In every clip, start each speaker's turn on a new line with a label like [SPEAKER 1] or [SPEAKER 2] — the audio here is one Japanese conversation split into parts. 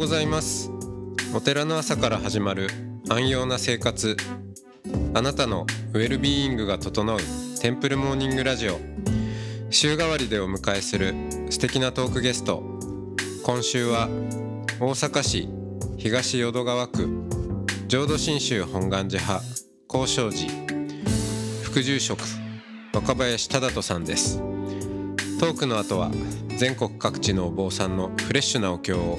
[SPEAKER 1] ございます。お寺の朝から始まる安養な生活。あなたのウェルビーイングが整うテンプルモーニングラジオ。週替わりでお迎えする素敵なトークゲスト。今週は大阪市東淀川区。浄土真宗本願寺派。高尚寺。副住職。若林忠人さんです。トークの後は全国各地のお坊さんのフレッシュなお経を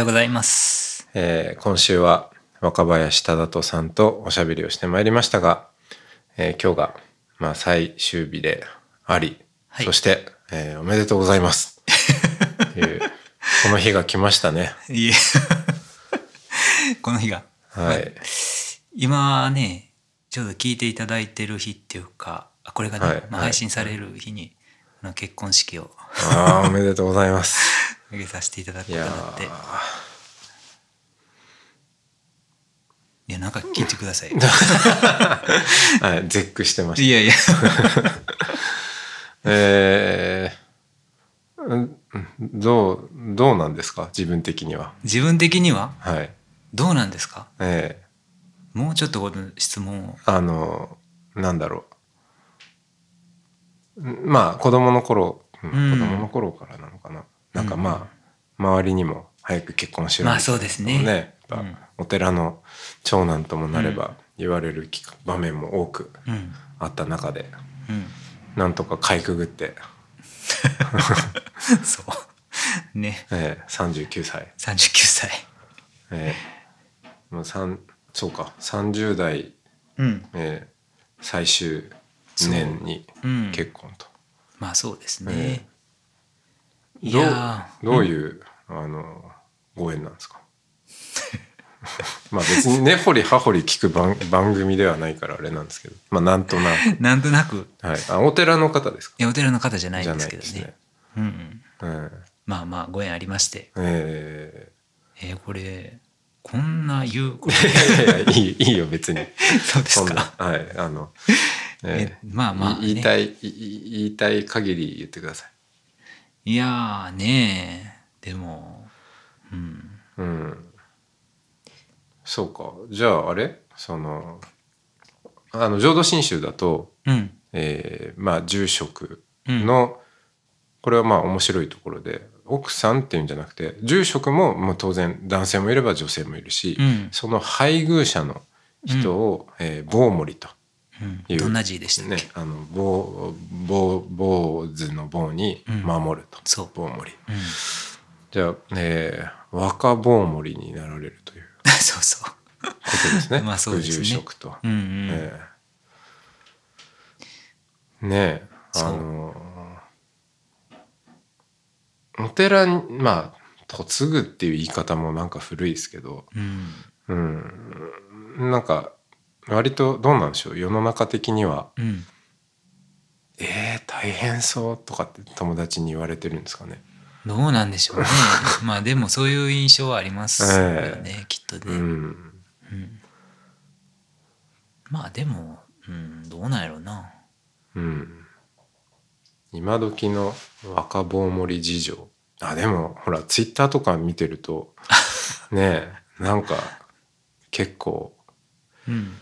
[SPEAKER 2] ようございます。
[SPEAKER 1] えー今週は若林忠人さんとおしゃべりをしてまいりましたが、えー今日がまあ最終日であり、
[SPEAKER 2] はい。
[SPEAKER 1] そして、えーおめでとうございます。というこの日が来ましたね。
[SPEAKER 2] いえ。この日が。
[SPEAKER 1] はい、
[SPEAKER 2] 今ね、ちょうど聞いていただいてる日っていうか、あこれがね、まあ、
[SPEAKER 1] はい。はい
[SPEAKER 2] 配信される日に、あの結婚式を。
[SPEAKER 1] ああおめでとうございます
[SPEAKER 2] 挙げさせていただくことになって。い
[SPEAKER 1] ー。
[SPEAKER 2] や、なんか聞いてください。
[SPEAKER 1] はい、絶句してました。
[SPEAKER 2] いやいや。
[SPEAKER 1] えーうんどうどうなんですか？自分的には。
[SPEAKER 2] 自分的には？
[SPEAKER 1] はい。
[SPEAKER 2] どうなんですか？
[SPEAKER 1] え
[SPEAKER 2] もうちょっとこの質問を。
[SPEAKER 1] ーあのなんだろう。んまあ子供の頃、子供の頃からなのかななんかまあ、周りにも早く結婚しろ
[SPEAKER 2] まあそうですね
[SPEAKER 1] やっぱ
[SPEAKER 2] うん
[SPEAKER 1] お寺の長男ともなれば言われるき場面も多く
[SPEAKER 2] うん。
[SPEAKER 1] あった中で
[SPEAKER 2] うん。
[SPEAKER 1] なんとかかいくぐって、
[SPEAKER 2] そう。ね。
[SPEAKER 1] えー、39歳
[SPEAKER 2] 39歳。
[SPEAKER 1] えー、もう三そうか30代、
[SPEAKER 2] うん。
[SPEAKER 1] えー、最終年に
[SPEAKER 2] うん。
[SPEAKER 1] 結婚と、
[SPEAKER 2] まあそうですね。
[SPEAKER 1] え
[SPEAKER 2] い
[SPEAKER 1] どうどういう、あのご縁なんですか？まあ別に根掘り葉掘り聞く番番組ではないからあれなんですけど。まあなんとなく、
[SPEAKER 2] なんとなく、
[SPEAKER 1] はい、あお寺の方ですか？
[SPEAKER 2] いやお寺の方じゃないんですけどね。
[SPEAKER 1] ね。
[SPEAKER 2] うんうん、
[SPEAKER 1] え
[SPEAKER 2] まあまあご縁ありまして、
[SPEAKER 1] え
[SPEAKER 2] えーこれこんな言う こと
[SPEAKER 1] ーいやいやいいよ別に。
[SPEAKER 2] そうです
[SPEAKER 1] そんな
[SPEAKER 2] か。
[SPEAKER 1] はいあの、え
[SPEAKER 2] えまあまあ、ね、
[SPEAKER 1] い言いたいい言いたい限り言ってください
[SPEAKER 2] いやーねでもうん。
[SPEAKER 1] うん。そうか。じゃああれ？そのあの浄土真宗だと、
[SPEAKER 2] うん。
[SPEAKER 1] えーまあ住職の、これはまあ面白いところで奥さんっていうんじゃなくて住職ももう当然男性もいれば女性もいるし、
[SPEAKER 2] うん。
[SPEAKER 1] その配偶者の人を、えー坊守と
[SPEAKER 2] うん。
[SPEAKER 1] いう
[SPEAKER 2] どんな字でした
[SPEAKER 1] ねあの坊坊坊主の坊に守ると、
[SPEAKER 2] そう。
[SPEAKER 1] 坊守
[SPEAKER 2] うん、
[SPEAKER 1] じゃあ、えー若坊守になられるという。
[SPEAKER 2] そうそう。
[SPEAKER 1] ことですね。
[SPEAKER 2] まあそうですね。
[SPEAKER 1] 副住職と。
[SPEAKER 2] うんうん、
[SPEAKER 1] ええ。ねえあのお寺にまあ嫁ぐっていう言い方もなんか古いですけど。
[SPEAKER 2] うん。
[SPEAKER 1] うん。なんか割とどうなんでしょう世の中的には。
[SPEAKER 2] うん「
[SPEAKER 1] えー、大変そう」とかって友達に言われてるんですかね。
[SPEAKER 2] どうなんでしょうね。まあでもそういう印象はありますよね、きっとね、
[SPEAKER 1] うん。
[SPEAKER 2] うん。まあでも、うん、どうなんやろうな。
[SPEAKER 1] うん、今時の若坊守事情。あでもほらツイッターとか見てると ねえなんか結構
[SPEAKER 2] うん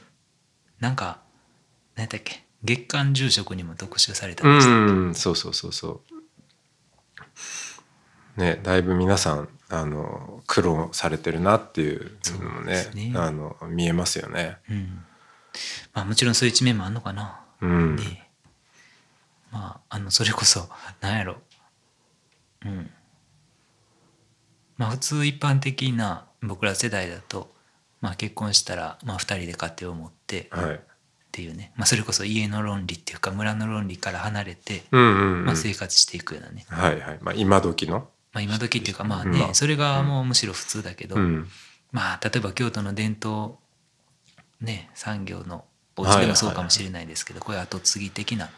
[SPEAKER 2] なんか何やったっけ？月刊住職にも特集された
[SPEAKER 1] うん
[SPEAKER 2] でした
[SPEAKER 1] ん。そうそうそうそう。ねだいぶ皆さんあの苦労されてるなっていうのもね
[SPEAKER 2] ね。
[SPEAKER 1] あの見えますよね。
[SPEAKER 2] うん。まあもちろんそういう一面もあんのかな、
[SPEAKER 1] うん、
[SPEAKER 2] でまああのそれこそなんやろ。うん。まあ普通一般的な僕ら世代だと、まあ、結婚したら、まあ、2人で家庭を持ってっ
[SPEAKER 1] はい。
[SPEAKER 2] ていうね、まあ、それこそ家の論理っていうか村の論理から離れて、
[SPEAKER 1] うんうん、うん。
[SPEAKER 2] まあ、生活していくようなね、
[SPEAKER 1] はいはい。まあ今時の
[SPEAKER 2] ままあ、今時っていうかまあね、
[SPEAKER 1] まあ。
[SPEAKER 2] それがもうむしろ普通だけど、
[SPEAKER 1] うん。
[SPEAKER 2] まあ例えば京都の伝統ね産業のお家でもそうかもしれないですけど、これ後継ぎ的な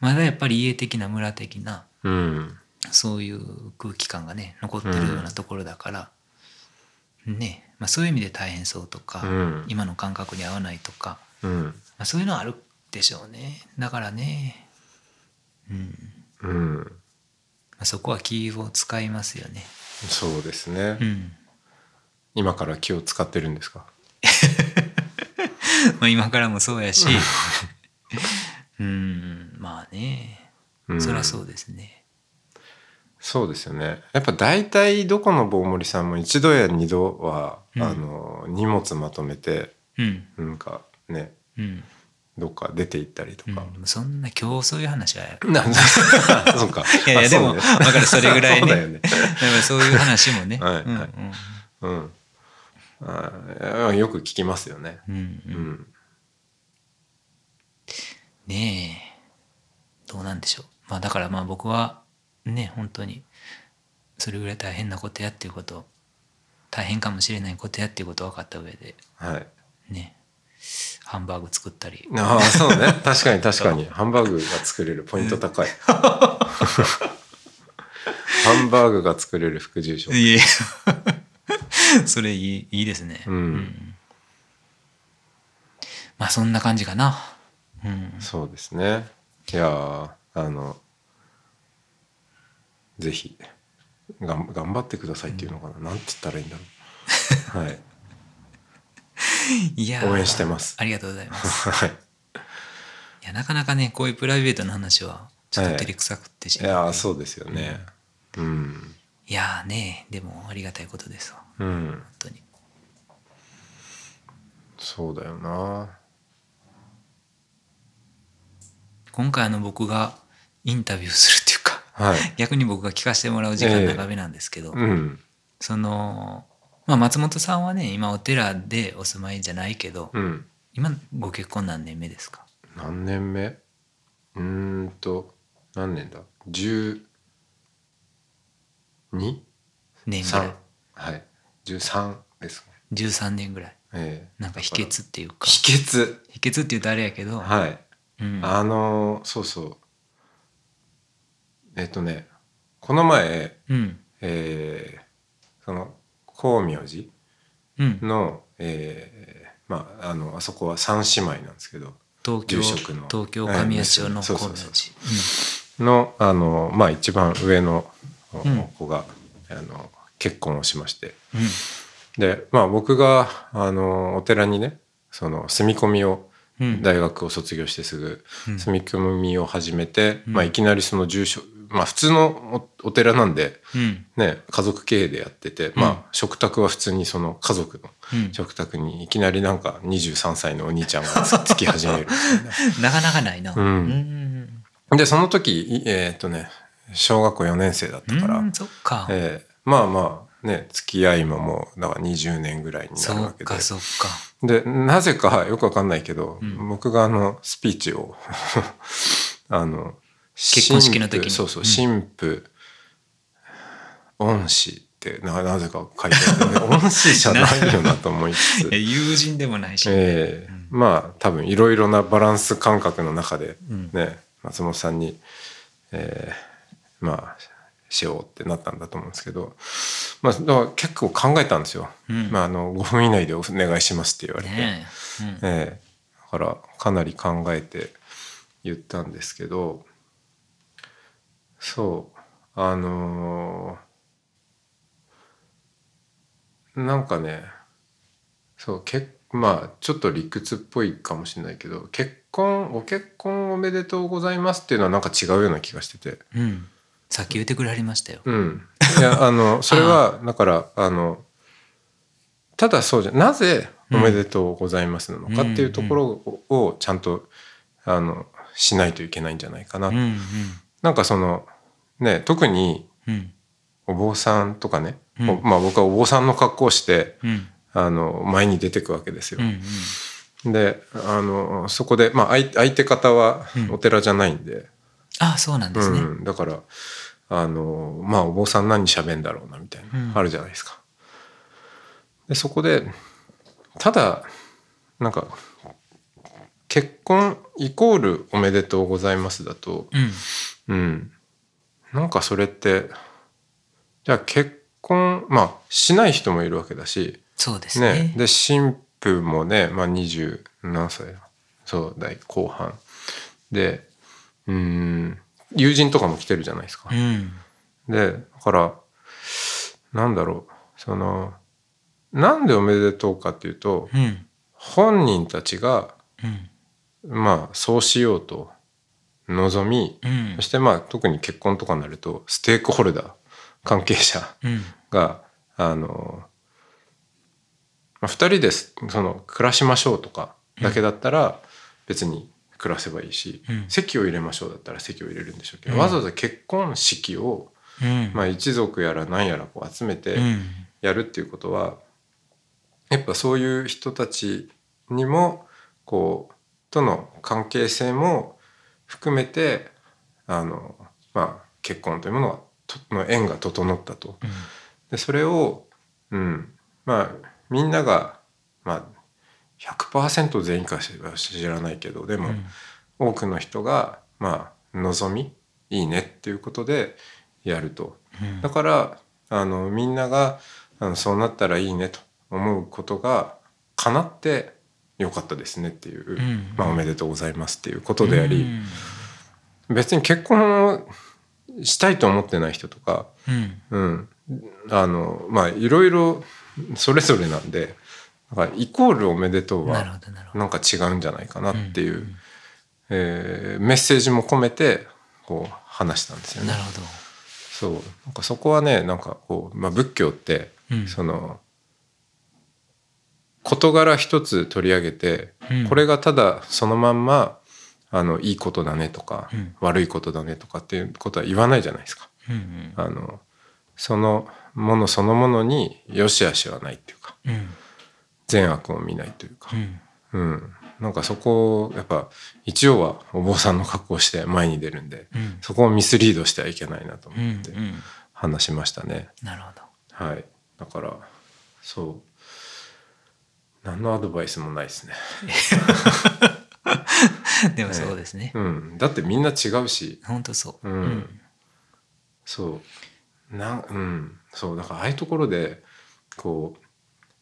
[SPEAKER 2] まだやっぱり家的な村的な
[SPEAKER 1] うん。
[SPEAKER 2] そういう空気感がね残ってるようなところだから、ねまあ、そういう意味で大変そうとか、
[SPEAKER 1] うん。
[SPEAKER 2] 今の感覚に合わないとか、
[SPEAKER 1] うん。
[SPEAKER 2] まあ、そういうのはあるでしょうね。だからね、うん。ま
[SPEAKER 1] うん。
[SPEAKER 2] あ、そこは気を使いますよね。
[SPEAKER 1] そうですね、
[SPEAKER 2] うん。
[SPEAKER 1] 今から気を使ってるんですか？
[SPEAKER 2] まあ今からもそうやし。うん。まあね。
[SPEAKER 1] うん。
[SPEAKER 2] そりゃそうですね。
[SPEAKER 1] そうですよね。やっぱ大体どこの棒盛さんも一度や二度は、
[SPEAKER 2] うん
[SPEAKER 1] あの荷物まとめて
[SPEAKER 2] うん。
[SPEAKER 1] なんかね
[SPEAKER 2] うん。
[SPEAKER 1] どっか出て行ったりと
[SPEAKER 2] うん。
[SPEAKER 1] か、
[SPEAKER 2] そんな今日そういう話は。
[SPEAKER 1] なんだ そうか。
[SPEAKER 2] いやいやでも
[SPEAKER 1] あ
[SPEAKER 2] 分かるそれぐらいね。
[SPEAKER 1] そうだよね。
[SPEAKER 2] だからそういう話もね。
[SPEAKER 1] はいはい。
[SPEAKER 2] うん
[SPEAKER 1] うん。あよく聞きますよね。
[SPEAKER 2] うんうん。ねえ。どうなんでしょう。まあだからまあ僕はね本当にそれぐらい大変なことやっていうこと大変かもしれないことやっていうこと分かった上で。
[SPEAKER 1] はい。
[SPEAKER 2] ね。ハンバーグ作ったり。
[SPEAKER 1] ああそうね。確かに確かに。ハンバーグが作れるポイント高い。ハンバーグが作れる副住職
[SPEAKER 2] いえ。それいいいいですね。
[SPEAKER 1] うん。
[SPEAKER 2] まあそんな感じかな。うん、
[SPEAKER 1] そうですね。いやーあのぜひがん頑張ってくださいっていうのかな、なんて言ったらいいんだろう。はい。
[SPEAKER 2] いやー
[SPEAKER 1] 応援してます。
[SPEAKER 2] ありがとうございます。
[SPEAKER 1] はい。
[SPEAKER 2] いやなかなかねこういうプライベートの話はちょっと照れくさくってし
[SPEAKER 1] い。
[SPEAKER 2] まう、
[SPEAKER 1] やーそうですよね。うん。
[SPEAKER 2] いやーねでもありがたいことですわ。
[SPEAKER 1] うん。
[SPEAKER 2] 本当に。
[SPEAKER 1] そうだよな。
[SPEAKER 2] 今回あの僕がインタビューする
[SPEAKER 1] はい。
[SPEAKER 2] 逆に僕が聞かせてもらう時間長めなんですけど、
[SPEAKER 1] うん。
[SPEAKER 2] その、まあ、松本さんはね今お寺でお住まいじゃないけど、
[SPEAKER 1] うん。
[SPEAKER 2] 今ご結婚何年目ですか？
[SPEAKER 1] 何年目？うーんと何年だ？12?
[SPEAKER 2] 年ぐら
[SPEAKER 1] 3
[SPEAKER 2] い
[SPEAKER 1] はい。13ですね。
[SPEAKER 2] 13年ぐらい。
[SPEAKER 1] ええ。
[SPEAKER 2] なんか秘訣っていうか。
[SPEAKER 1] 秘訣。
[SPEAKER 2] 秘訣って言うとあれやけど、
[SPEAKER 1] はい。
[SPEAKER 2] うん、
[SPEAKER 1] あのーそうそうえっとねこの前
[SPEAKER 2] うん。
[SPEAKER 1] えーその光明寺
[SPEAKER 2] うん。
[SPEAKER 1] のえーまああのあそこは三姉妹なんですけど
[SPEAKER 2] 東京
[SPEAKER 1] 住職の。
[SPEAKER 2] 東京神谷町の光明寺。
[SPEAKER 1] のあのまあ一番上の
[SPEAKER 2] うん。
[SPEAKER 1] 子が、あの結婚をしまして。
[SPEAKER 2] うんうん。
[SPEAKER 1] でまあ僕があのお寺にねその住み込みを
[SPEAKER 2] うん。
[SPEAKER 1] 大学を卒業してすぐ
[SPEAKER 2] うん。
[SPEAKER 1] 住み込みを始めて、
[SPEAKER 2] うん。
[SPEAKER 1] まあ、いきなりその住所まあ普通のおお寺なんで、
[SPEAKER 2] うん
[SPEAKER 1] ね、家族経営でやってて、まあ食卓は普通にその家族の
[SPEAKER 2] うん
[SPEAKER 1] 食卓にいきなりなんか23歳のお兄ちゃんが つつき始めるな。
[SPEAKER 2] なかなかないな。
[SPEAKER 1] うん
[SPEAKER 2] うん
[SPEAKER 1] でその時いえーっとね小学校4年生だったから、
[SPEAKER 2] うんそっか。
[SPEAKER 1] えーまあまあね付き合いももうだから20年ぐらいにな
[SPEAKER 2] そっ
[SPEAKER 1] るわけで
[SPEAKER 2] かそっか。
[SPEAKER 1] でなぜかよくわかんないけど、
[SPEAKER 2] うん
[SPEAKER 1] 僕があのスピーチを あの
[SPEAKER 2] 結婚式の時に。
[SPEAKER 1] そうそう
[SPEAKER 2] うん。
[SPEAKER 1] 神父、恩師ってななぜか書いてある。恩師じゃないよなと思いつつ。
[SPEAKER 2] 友人でもないし。
[SPEAKER 1] ええ。
[SPEAKER 2] うん。
[SPEAKER 1] まあ多分いろいろなバランス感覚の中で
[SPEAKER 2] うん。
[SPEAKER 1] ね、松本さんに、えーまあしようってなったんだと思うんですけど、まあ、だから結構考えたんですよ。
[SPEAKER 2] うん。
[SPEAKER 1] まあ、あの5分以内でお願いしますって言われて、
[SPEAKER 2] ねえ。うん。
[SPEAKER 1] ええ。だからかなり考えて言ったんですけどそうあのーなんかねそうけまあちょっと理屈っぽいかもしれないけど結婚ご結婚おめでとうございますっていうのはなんか違うような気がしてて。
[SPEAKER 2] うん。さっき言ってくれはりましたよ。
[SPEAKER 1] うん、いやあの それはだからあのただそうじゃなぜ「おめでとうございます」なのかっていうところををちゃんとあのしないといけないんじゃないかな。
[SPEAKER 2] うんうん
[SPEAKER 1] なんかそのね特に
[SPEAKER 2] うん。
[SPEAKER 1] お坊さんとかね、
[SPEAKER 2] うん。
[SPEAKER 1] おまあ僕はお坊さんの格好をして
[SPEAKER 2] うん。
[SPEAKER 1] あの前に出てくわけですよ。
[SPEAKER 2] うんう。ん。
[SPEAKER 1] であのそこで、まあ、相相手方は
[SPEAKER 2] うん。
[SPEAKER 1] お寺じゃないんで、
[SPEAKER 2] あそうなんですね。
[SPEAKER 1] うん、だからあのまあお坊さん何喋んだろうなみたいな、
[SPEAKER 2] うん。
[SPEAKER 1] あるじゃないですか。でそこでただなんか結婚イコールおめでとうございますだと
[SPEAKER 2] うん。
[SPEAKER 1] うんなんかそれってじゃあ結婚まあしない人もいるわけだし
[SPEAKER 2] そうですね。
[SPEAKER 1] ねで新婦もねまあ20何歳だそう代後半。でうん友人とかも来てるじゃないですか。
[SPEAKER 2] うん。
[SPEAKER 1] でだからなんだろうそのなんでおめでとうかっていうと
[SPEAKER 2] うん。
[SPEAKER 1] 本人たちが
[SPEAKER 2] うん。
[SPEAKER 1] まあそうしようと望み
[SPEAKER 2] うん。
[SPEAKER 1] そしてまあ特に結婚とかになるとステークホルダー関係者
[SPEAKER 2] うん。
[SPEAKER 1] があの、まあ、2人ですその暮らしましょうとかだけだったら別に暮らせばいいし、
[SPEAKER 2] うん。
[SPEAKER 1] 籍を入れましょうだったら籍を入れるんでしょうけど、
[SPEAKER 2] うん。
[SPEAKER 1] わざわざ結婚式を、
[SPEAKER 2] うん。
[SPEAKER 1] まあ、一族やら何やらこう集めて
[SPEAKER 2] うん。
[SPEAKER 1] やるっていうことはやっぱそういう人たちにもこうとの関係性も含めてあの、まあ、結婚というものがとの縁が整ったと。
[SPEAKER 2] うん
[SPEAKER 1] でそれを、うん、まあみんなが、まあ、100%全員かは知らないけどでも、
[SPEAKER 2] うん
[SPEAKER 1] 多くの人が、まあ、望みいいねっていうことでやると。
[SPEAKER 2] うん
[SPEAKER 1] だからあのみんながあのそうなったらいいねと思うことが叶ってよかったですねっていう、
[SPEAKER 2] ん。
[SPEAKER 1] まあ、おめでとうございますっていうことであり、
[SPEAKER 2] うん。
[SPEAKER 1] 別に結婚をしたいと思ってない人とか、
[SPEAKER 2] うん。
[SPEAKER 1] うん、あのまあいろいろそれぞれなんでだからイコールおめでとうは
[SPEAKER 2] な
[SPEAKER 1] んか違うんじゃないかなっていう、
[SPEAKER 2] うん。
[SPEAKER 1] えーメッセージも込めてこう話したんですよね。
[SPEAKER 2] な。るほど。
[SPEAKER 1] そう。なんかそこはねなんかこう、まあ、仏教って、
[SPEAKER 2] うん。
[SPEAKER 1] その事柄一つ取り上げて、
[SPEAKER 2] うん。
[SPEAKER 1] これがただそのまんまあのいいことだねとか、
[SPEAKER 2] うん。
[SPEAKER 1] 悪いことだねとかっていうことは言わないじゃないですか。
[SPEAKER 2] うん
[SPEAKER 1] あのそのものそのものに良し悪しはないっていうか
[SPEAKER 2] うん。
[SPEAKER 1] 善悪を見ないというか。
[SPEAKER 2] う、ん。
[SPEAKER 1] うん。なんかそこをやっぱ一応はお坊さんの格好をして前に出るんで、
[SPEAKER 2] うん。
[SPEAKER 1] そこをミスリードしてはいけないなと
[SPEAKER 2] う
[SPEAKER 1] 思って
[SPEAKER 2] んうん。
[SPEAKER 1] 話しましたね。
[SPEAKER 2] なるほど。
[SPEAKER 1] はい、だからそう何のアドバイスもないですね。
[SPEAKER 2] でもそうですね。
[SPEAKER 1] うん、だってみんな違うし、
[SPEAKER 2] 本当そう。
[SPEAKER 1] うん。そう。なうん。そう。だからああいうところでこう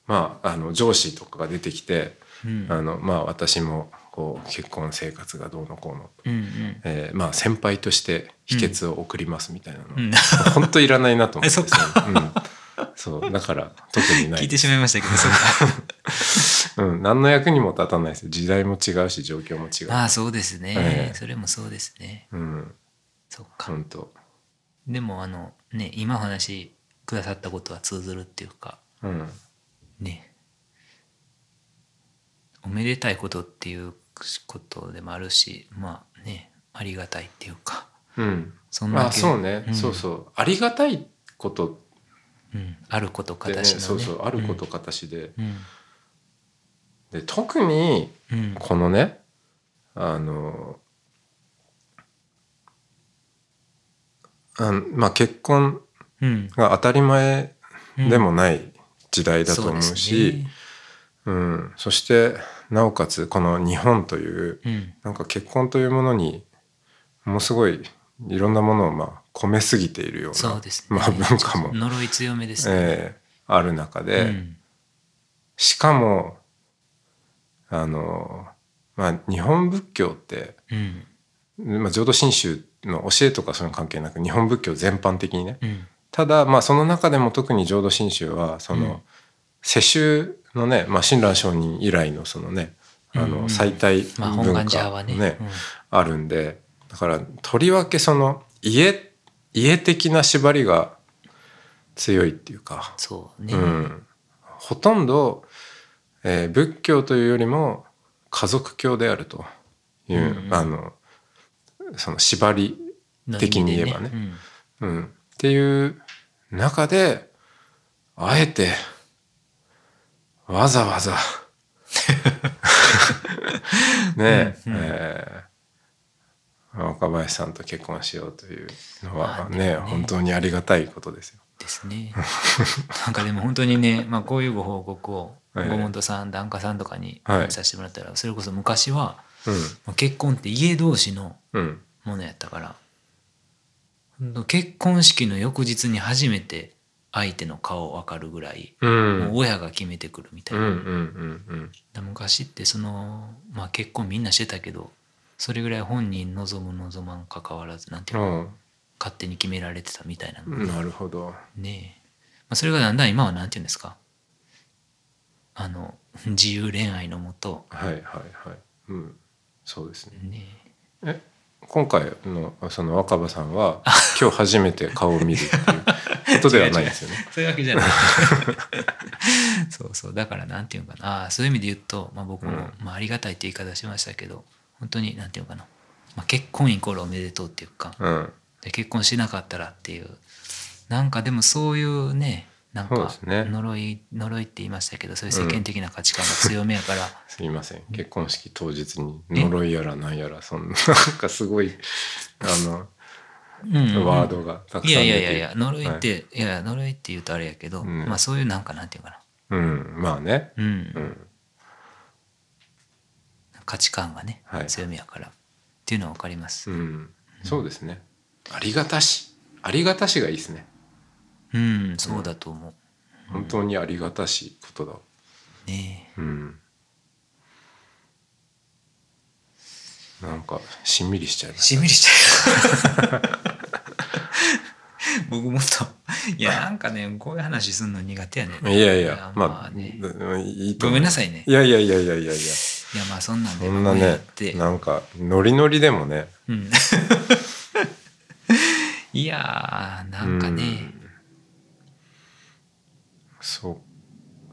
[SPEAKER 1] まああの上司とかが出てきて、
[SPEAKER 2] うん。
[SPEAKER 1] あのまあ私もこう結婚生活がどうのこうの、
[SPEAKER 2] うんうん。
[SPEAKER 1] えーまあ先輩として秘訣を送りますみたいなの、
[SPEAKER 2] うん。
[SPEAKER 1] 本当いらないなと思って
[SPEAKER 2] え そっか。
[SPEAKER 1] うん、そうだから特にない
[SPEAKER 2] 聞いてしまいましたけどそう
[SPEAKER 1] うん、何の役にも立たないです時代も違うし状況も違う。
[SPEAKER 2] かああそうですね、
[SPEAKER 1] ええ。
[SPEAKER 2] それもそうですね。
[SPEAKER 1] うん。
[SPEAKER 2] そっか。
[SPEAKER 1] 本当。
[SPEAKER 2] でもあのね今お話しくださったことは通ずるっていうか
[SPEAKER 1] うん。
[SPEAKER 2] ね。おめでたいことっていうことでもあるしまあねありがたいっていうか。
[SPEAKER 1] うん。
[SPEAKER 2] そんだけ
[SPEAKER 1] あそうね、
[SPEAKER 2] うん。
[SPEAKER 1] そうそう。ありがたいこと
[SPEAKER 2] うん、あること形のね。
[SPEAKER 1] そうそうあること形で,、
[SPEAKER 2] うん。
[SPEAKER 1] で特に
[SPEAKER 2] うん。
[SPEAKER 1] このねあのあんまあ結婚
[SPEAKER 2] うん。
[SPEAKER 1] が当たり前
[SPEAKER 2] うん。
[SPEAKER 1] でもない時代だと思う
[SPEAKER 2] そ
[SPEAKER 1] し、
[SPEAKER 2] ですね。
[SPEAKER 1] うん、そしてなおかつこの日本という
[SPEAKER 2] うん。
[SPEAKER 1] なんか結婚というものにものすごいいろんなものをまあ込めすぎているような
[SPEAKER 2] そうですね。
[SPEAKER 1] まあ、文化も、
[SPEAKER 2] 呪い強めですね、
[SPEAKER 1] えーある中で、
[SPEAKER 2] うん。
[SPEAKER 1] しかもあの、まあ、日本仏教って、
[SPEAKER 2] うん。
[SPEAKER 1] まあ、浄土真宗の教えとかそういうの関係なく日本仏教全般的にね。
[SPEAKER 2] うん。
[SPEAKER 1] ただまあその中でも特に浄土真宗はその、
[SPEAKER 2] うん。
[SPEAKER 1] 世襲のね、まあ、親鸞上人以来のそのねあ
[SPEAKER 2] うんうん
[SPEAKER 1] の最大
[SPEAKER 2] まあ本
[SPEAKER 1] 文化
[SPEAKER 2] ね
[SPEAKER 1] ね
[SPEAKER 2] うん。
[SPEAKER 1] あるんでだからとりわけその家家的な縛りが強いっていうか、
[SPEAKER 2] そうね、
[SPEAKER 1] うん、ほとんど、えー仏教というよりも家族教であるという、
[SPEAKER 2] うんうん。
[SPEAKER 1] あのその縛り
[SPEAKER 2] の
[SPEAKER 1] 的に言えばね。うん、っていう中であえてわざわざ ねえ
[SPEAKER 2] うんうん。
[SPEAKER 1] えー若林さんと結婚しようというのは
[SPEAKER 2] まあ
[SPEAKER 1] ね
[SPEAKER 2] ね。
[SPEAKER 1] 本当にありがたいことですよ。
[SPEAKER 2] ですね。なんかでも本当にね、まあ、こういうご報告を
[SPEAKER 1] はい。
[SPEAKER 2] ご本さん檀家さんとかに
[SPEAKER 1] はい。
[SPEAKER 2] させてもらったら、それこそ昔は
[SPEAKER 1] う
[SPEAKER 2] まあ結婚って家同士の
[SPEAKER 1] んうん。
[SPEAKER 2] ものやったからほんと結婚式の翌日に初めて相手の顔分かるぐらい、
[SPEAKER 1] うん。
[SPEAKER 2] もう親が決めてくるみたいな、昔ってその、まあ、結婚みんなしてたけどそれぐらい本人望む望まんかかわらずなんていうの、
[SPEAKER 1] うん。
[SPEAKER 2] 勝手に決められてたみたいな
[SPEAKER 1] なるほど。
[SPEAKER 2] ねえ、まあ、それがだんだん今はなんていうんですか。あの自由恋愛のもと。
[SPEAKER 1] はいはいはい。うん。そうですね。
[SPEAKER 2] ね
[SPEAKER 1] え。今回のその若葉さんは今日初めて顔を見るっていう ことではないですよね。
[SPEAKER 2] そういうわけじゃない。そうそう。だからなんていうのかな。あーそういう意味で言うと、まあ、僕も、
[SPEAKER 1] うん。
[SPEAKER 2] まあ、ありがたいって言い方しましたけど本当になんていうのかな、まあ、結婚イコールおめでとうっていうか。
[SPEAKER 1] うん。
[SPEAKER 2] で結婚しなかったらっていう。なんかでもそういうねなんか
[SPEAKER 1] そうですね。
[SPEAKER 2] 呪い呪いって言いましたけどそういう世間的な価値観が強めやから、
[SPEAKER 1] すいません。結婚式当日に呪いやらなんやらそんななんかすごいあの
[SPEAKER 2] うん。うんうん
[SPEAKER 1] ワードがたくさん
[SPEAKER 2] いやいやいやいや呪いって、い、や呪いって言うとあれやけど、
[SPEAKER 1] うん。
[SPEAKER 2] まあそういうなんかなんていうかな。
[SPEAKER 1] うん。まあね。
[SPEAKER 2] うん、
[SPEAKER 1] うん
[SPEAKER 2] 価値観がね、
[SPEAKER 1] はい。
[SPEAKER 2] 強めやからっていうのは分かります。
[SPEAKER 1] う。ん。そうですね。ありがたし。ありがたしがいいですね。
[SPEAKER 2] うん、そうだと思う。
[SPEAKER 1] 本当にありがたしことだ。
[SPEAKER 2] ね
[SPEAKER 1] うん。なんかしんみりしちゃい
[SPEAKER 2] え
[SPEAKER 1] まし
[SPEAKER 2] しんみりしちゃう。僕もっと いやなんかねこういう話するの苦手やね
[SPEAKER 1] たいやいやまあ
[SPEAKER 2] まあね。ごめんなさいね。
[SPEAKER 1] いやいやいやいやいやいや。
[SPEAKER 2] いやまあそんなんで
[SPEAKER 1] そんなね
[SPEAKER 2] って。
[SPEAKER 1] なんかノリノリでもね。
[SPEAKER 2] うん、いやーなんかね、
[SPEAKER 1] そ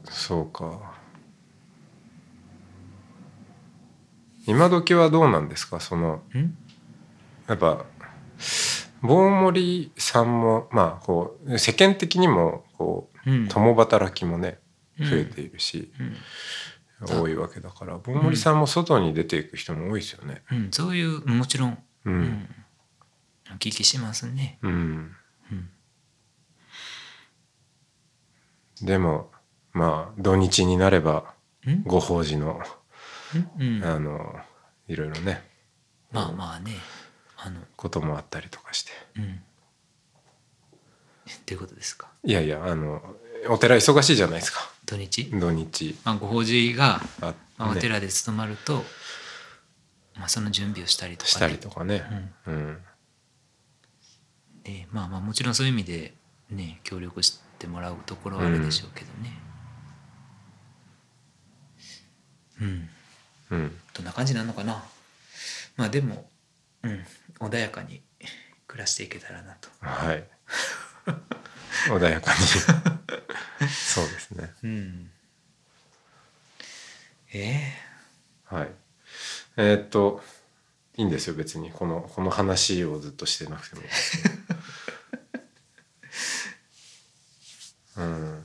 [SPEAKER 1] うそうか。今時はどうなんですか？その
[SPEAKER 2] うん？
[SPEAKER 1] やっぱ棒森さんもまあこう世間的にもこう
[SPEAKER 2] うん。
[SPEAKER 1] 共働きもね
[SPEAKER 2] うん。
[SPEAKER 1] 増えているし、
[SPEAKER 2] うん。
[SPEAKER 1] 多いわけだから棒森さんも外に出ていく人も多いですよね。
[SPEAKER 2] うん、そういうもちろん、
[SPEAKER 1] う
[SPEAKER 2] うん。ん、お聞きしますね。
[SPEAKER 1] うん。
[SPEAKER 2] うん。
[SPEAKER 1] でもまあ土日になれば
[SPEAKER 2] うん？
[SPEAKER 1] ご法事の
[SPEAKER 2] うん、
[SPEAKER 1] あのいろいろね。
[SPEAKER 2] まあまあねあの
[SPEAKER 1] こともあったりとかして。
[SPEAKER 2] うん。っていうことですか？
[SPEAKER 1] いやいやあのお寺忙しいじゃないですか。
[SPEAKER 2] 土日、
[SPEAKER 1] 土日。
[SPEAKER 2] まあ、ご法事が、
[SPEAKER 1] あ、
[SPEAKER 2] まあ、お
[SPEAKER 1] ね
[SPEAKER 2] 寺で務まると、まあ、その準備をしたりとか、ね、
[SPEAKER 1] したりとかね。
[SPEAKER 2] うん。
[SPEAKER 1] うん。
[SPEAKER 2] でまあまあもちろんそういう意味でね協力してもらうところはあるでしょうけどね。うん、
[SPEAKER 1] うん。
[SPEAKER 2] どんな感じなのかな？まあでもうん穏やかに暮らしていけたらなと。
[SPEAKER 1] はい。穏やかに。そうですね。
[SPEAKER 2] うん。え
[SPEAKER 1] はい。えーっといいんですよ別に。このこの話をずっとしてなくても。うん。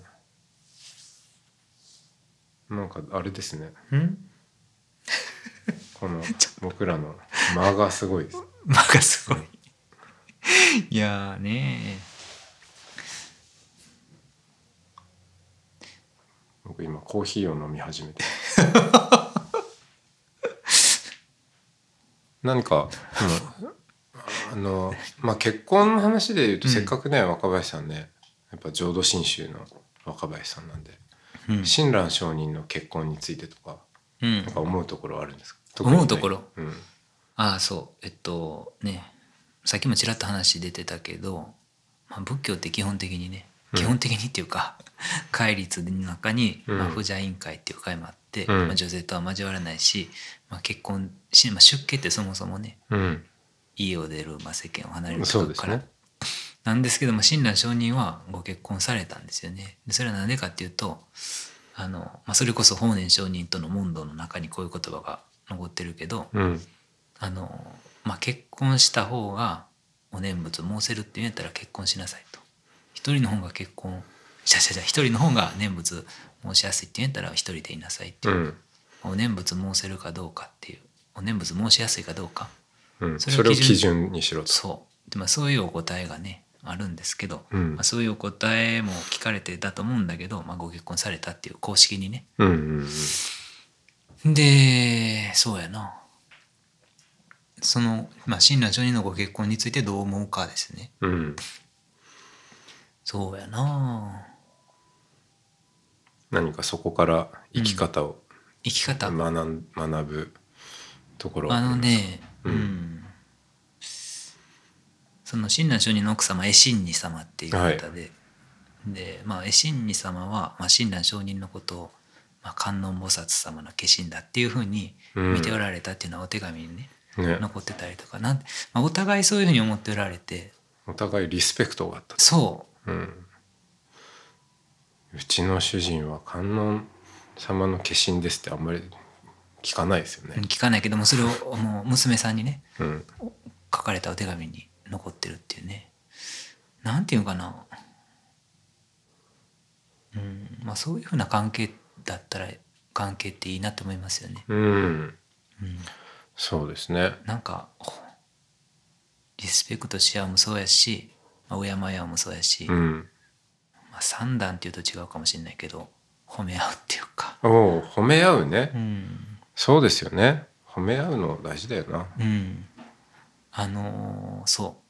[SPEAKER 1] なんかあれですね。
[SPEAKER 2] えうん？
[SPEAKER 1] この僕らの間がすごいです
[SPEAKER 2] 間がすごい。いやーね。
[SPEAKER 1] 僕今コーヒーを飲み始めて。何か、うんあのまあ結婚の話で言うと、
[SPEAKER 2] うん。
[SPEAKER 1] せっかくね若林さんねやっぱ浄土真宗の若林さんなんで
[SPEAKER 2] うん。
[SPEAKER 1] 親鸞上人の結婚についてとか
[SPEAKER 2] うん。
[SPEAKER 1] なんか思うところはあるんですか？
[SPEAKER 2] 思うところ、
[SPEAKER 1] うん
[SPEAKER 2] ああそう。えっとね。さっきもちらっと話出てたけど、まあ、仏教って基本的にね
[SPEAKER 1] うん。
[SPEAKER 2] 基本的にっていうか、戒律の中に、
[SPEAKER 1] うん。
[SPEAKER 2] まあ、不邪委員会っていう会もあって、
[SPEAKER 1] うん。
[SPEAKER 2] まあ、女性とは交わらないし、まあ、結婚し、まあ、出家ってそもそもね
[SPEAKER 1] うん。
[SPEAKER 2] 家を出る、まあ、世間を離れるから、
[SPEAKER 1] ね
[SPEAKER 2] なんですけども親鸞上人はご結婚されたんですよね。でそれは何でかっていうとあの、まあ、それこそ法然上人との問答の中にこういう言葉が残ってるけど、
[SPEAKER 1] うん
[SPEAKER 2] あの、まあ、結婚した方がお念仏申せるって言うんやったら結婚しなさいと。一人の方が結婚じゃじゃじゃ一人の方が念仏申しやすいって言うんやったら一人でいなさいっていう、
[SPEAKER 1] うん。
[SPEAKER 2] お念仏申せるかどうかっていう。お念仏申しやすいかどうか。
[SPEAKER 1] うん、
[SPEAKER 2] それを基準。
[SPEAKER 1] にしろと。
[SPEAKER 2] そう。で、まあ、そういうお答えがねあるんですけど、
[SPEAKER 1] うん。
[SPEAKER 2] まあ、そういうお答えも聞かれてだと思うんだけど、まあ、ご結婚されたっていう公式にね。
[SPEAKER 1] うんうんうん。
[SPEAKER 2] でそうやなその、まあ、親鸞上人のご結婚についてどう思うかですね。
[SPEAKER 1] うん。
[SPEAKER 2] そうやな。
[SPEAKER 1] 何かそこから生き方を
[SPEAKER 2] 生き方。
[SPEAKER 1] 学ん学ぶところは
[SPEAKER 2] あのね、う
[SPEAKER 1] うん。ん
[SPEAKER 2] その親鸞上人の奥様絵心二様っていう方で、でまあ絵心二様は、まあ、親鸞上人のことを、まあ、観音菩薩様の化身だっていうふうに見ておられたっていうのはお手紙にね、
[SPEAKER 1] ね
[SPEAKER 2] 残ってたりとかなん、まあ、お互いそういうふうに思っておられて。
[SPEAKER 1] お互いリスペクトがあったと。
[SPEAKER 2] そ
[SPEAKER 1] う。ん。うちの主人は観音様の化身ですってあんまり聞かないですよ
[SPEAKER 2] う
[SPEAKER 1] ね。
[SPEAKER 2] 聞かないけどもそれをもう娘さんにね
[SPEAKER 1] うん、
[SPEAKER 2] 書かれたお手紙に残ってるっていうね。なんていうのかな。うんまあそういうふうな関係だったら関係っていいなと思いますよね。
[SPEAKER 1] うん、
[SPEAKER 2] うん、
[SPEAKER 1] そうですね。
[SPEAKER 2] なんかほリスペクトし合うもそうやし、まあ、敬い合うもそうやし、
[SPEAKER 1] うん、
[SPEAKER 2] まあ、三段っていうと違うかもしれないけど褒め合うっていうか。
[SPEAKER 1] おお褒め合うね。
[SPEAKER 2] うん
[SPEAKER 1] そうですよね。褒め合うの大事だよな。
[SPEAKER 2] うん、あのーそう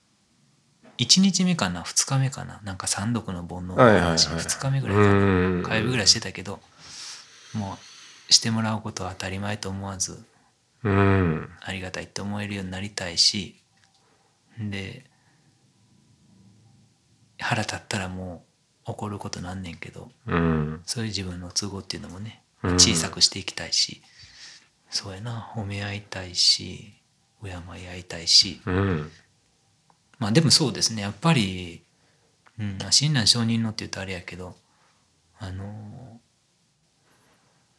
[SPEAKER 2] 1日目かな2日目かななんか三読の煩悩の
[SPEAKER 1] はいはいはい
[SPEAKER 2] 話2日目ぐらいか
[SPEAKER 1] う
[SPEAKER 2] なん火曜日ぐらいしてたけどもうしてもらうことは当たり前と思わず
[SPEAKER 1] うん、
[SPEAKER 2] ありがたいって思えるようになりたいしで腹立ったらもう怒ることなんねんけど
[SPEAKER 1] うん、
[SPEAKER 2] そういう自分の都合っていうのもね
[SPEAKER 1] うん。
[SPEAKER 2] 小さくしていきたいし、そうやな褒め合いたいし敬い合いたいし。
[SPEAKER 1] うん、
[SPEAKER 2] まあでもそうですねやっぱり、うん、親鸞上人のって言うとあれやけどあの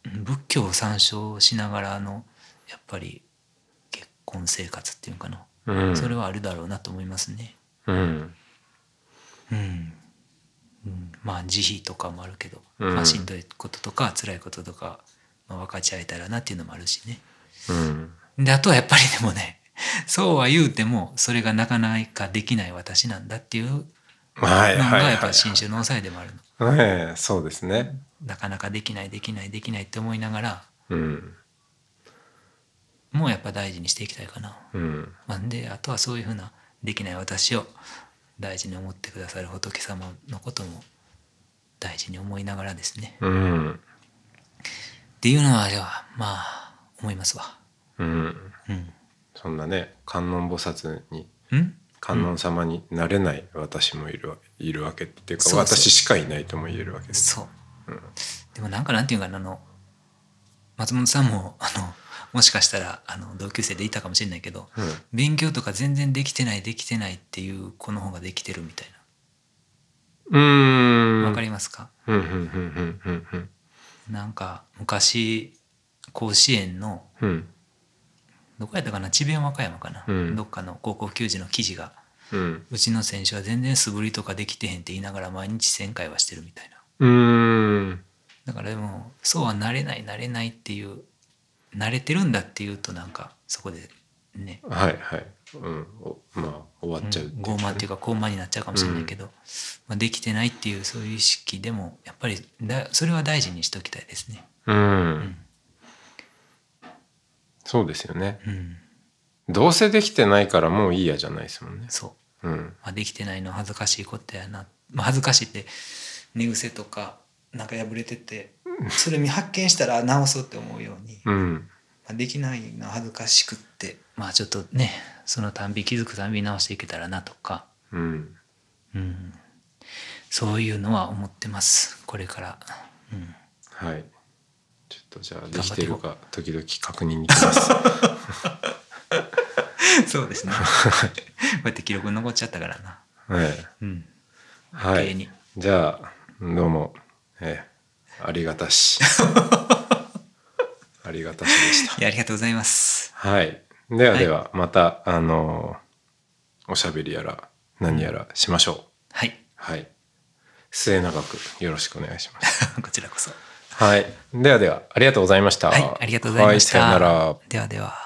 [SPEAKER 2] うん仏教を参照しながらのやっぱり結婚生活っていうのかな、
[SPEAKER 1] うん、
[SPEAKER 2] それはあるだろうなと思いますね。
[SPEAKER 1] うん、
[SPEAKER 2] うん。うん、まあ慈悲とかもあるけど、
[SPEAKER 1] うん。
[SPEAKER 2] まあ、しんどいこととか辛いこととか、まあ、分かち合えたらなっていうのもあるしね。
[SPEAKER 1] うん、
[SPEAKER 2] であとはやっぱりでもね そうは言うてもそれがなかなかできない私なんだっていうの
[SPEAKER 1] はいはいはい。
[SPEAKER 2] がやっぱ新種の抑えでもあるの。
[SPEAKER 1] ええそうですね。
[SPEAKER 2] なかなかできないできないできないって思いながら
[SPEAKER 1] うん、
[SPEAKER 2] もうやっぱ大事にしていきたいかな。
[SPEAKER 1] うん、
[SPEAKER 2] まあ、であとはそういうふうなできない私を大事に思ってくださる仏様のことも大事に思いながらですね
[SPEAKER 1] うん、
[SPEAKER 2] っていうのはあれはまあ思いますわ。
[SPEAKER 1] うん、
[SPEAKER 2] うん。
[SPEAKER 1] そんなね観音菩薩に
[SPEAKER 2] うん？
[SPEAKER 1] 観音様になれない私もいるわいるわけっていうか私しかいないとも言えるわけです。
[SPEAKER 2] そう。でもなんかなんていうかなあの松本さんもあのもしかしたらあの同級生でいたかもしれないけど、
[SPEAKER 1] うん。
[SPEAKER 2] 勉強とか全然できてないできてないっていう子の方ができてるみたいう
[SPEAKER 1] ーん。
[SPEAKER 2] なわかりますか、なんか昔甲子園の
[SPEAKER 1] うん。うん
[SPEAKER 2] どこやったかな？智弁和歌山かな、
[SPEAKER 1] うん。
[SPEAKER 2] どっかの高校球児の記事が
[SPEAKER 1] うん。
[SPEAKER 2] うちの選手は全然素振りとかできてへんって言いながら毎日1000回はしてるみたいな。
[SPEAKER 1] うーん。
[SPEAKER 2] だからでもそうはなれないなれないっていう慣れてるんだっていうとなんかそこでね。
[SPEAKER 1] はいはい。うん。おまあ終わっちゃう
[SPEAKER 2] うん。傲慢っていうか高慢になっちゃうかもしれないけど、まあ、できてないっていうそういう意識でもやっぱりだそれは大事にしておきたいですね。
[SPEAKER 1] うん、そうですよね。
[SPEAKER 2] うん、
[SPEAKER 1] どうせできてないからもういいやじゃないですもんね。
[SPEAKER 2] そう、
[SPEAKER 1] うん。
[SPEAKER 2] まあ、できてないの恥ずかしいことやな、まあ、恥ずかしいって寝癖とかなんか破れててそれ見発見したら直そうって思うように、
[SPEAKER 1] うん。
[SPEAKER 2] まあ、できないの恥ずかしくってまあちょっとねそのたんび気づくたんび直していけたらなとか、
[SPEAKER 1] うん。
[SPEAKER 2] うん、そういうのは思ってます。これから。うん。
[SPEAKER 1] はい。ちょっとじゃあでき
[SPEAKER 2] て
[SPEAKER 1] るか時々確認に来ます。
[SPEAKER 2] そうですね。こうやって記録残っちゃったからな。
[SPEAKER 1] はい。
[SPEAKER 2] うん。
[SPEAKER 1] はい。じゃあどうも。ええありがたし ありがたしでした
[SPEAKER 2] いや、ありがとうございます。
[SPEAKER 1] はいではではまた、あのおしゃべりやら何やらしましょう、
[SPEAKER 2] はい。
[SPEAKER 1] はい末永くよろしくお願いします
[SPEAKER 2] こちらこそ。
[SPEAKER 1] はいではではありがとうございました
[SPEAKER 2] はい、ありがとうございました。
[SPEAKER 1] はいさよなら
[SPEAKER 2] ではでは。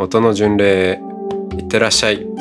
[SPEAKER 1] 音の巡礼いってらっしゃい。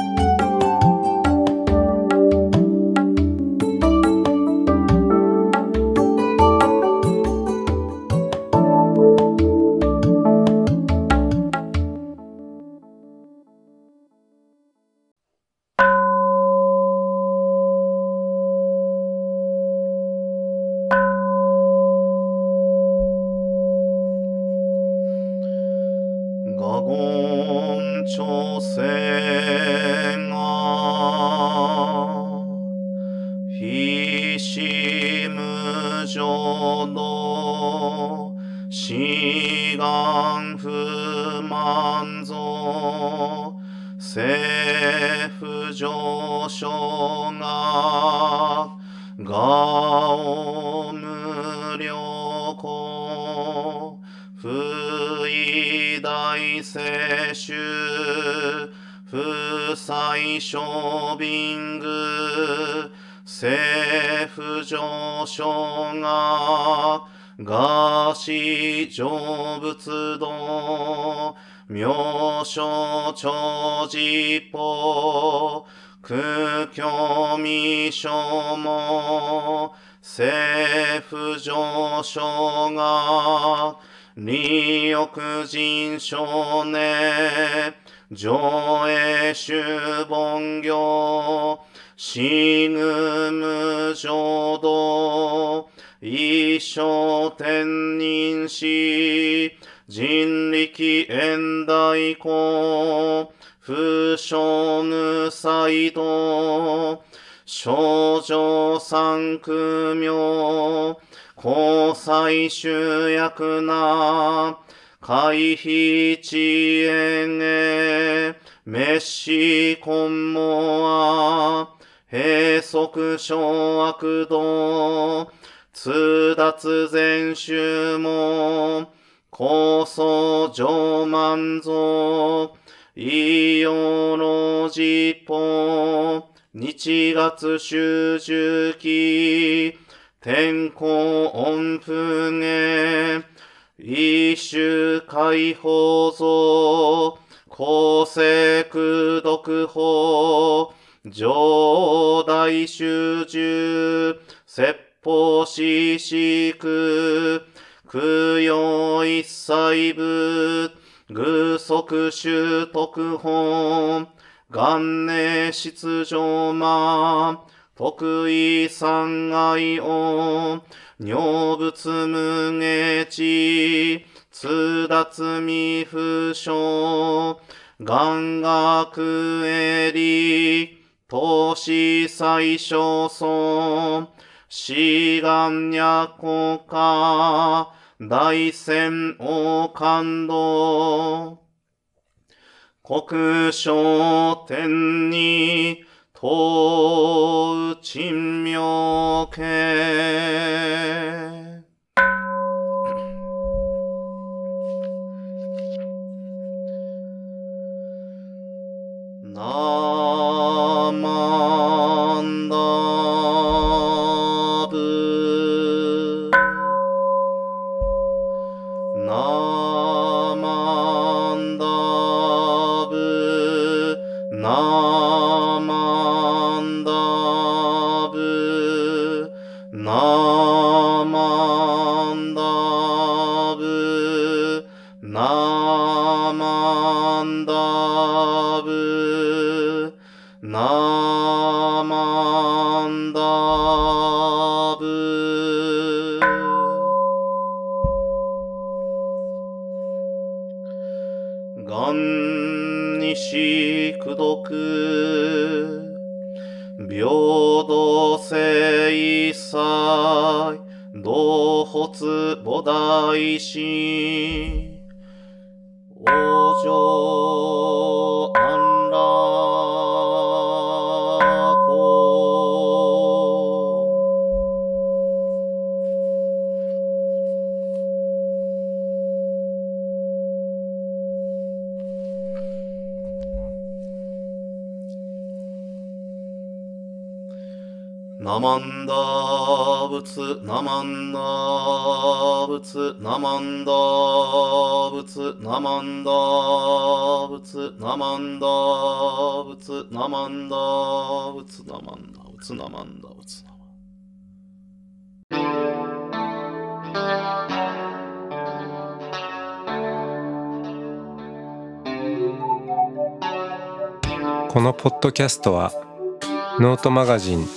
[SPEAKER 3] 良子不意大接種不採処ビ具政府上昇ががし成仏道妙所長寺法空虚未所も政府上昇が利欲人少年上映主本業死ぬ無浄土一生天人死人力縁大公不傷無才道少女三苦名交際集約な回避遅延へ滅死根も閉塞小悪道通達全宗も高層上満蔵異様の実法日月集中期天候音符へ一種解放像公正空読法上大集中説法四四苦供養一切部具足習得本元年出場魔得意三愛音女仏無下地通達未不詳願学エリ投資最小尊志願や国家大戦王感動国商天に東珍妙系ナ大師、お嬢仏ナマンダ仏ナマンダ仏ナマンダ仏ナマンダ仏ナマンダ仏ナマンダ仏ナマンダ仏ナマン
[SPEAKER 1] このポッドキャストはノートマガジン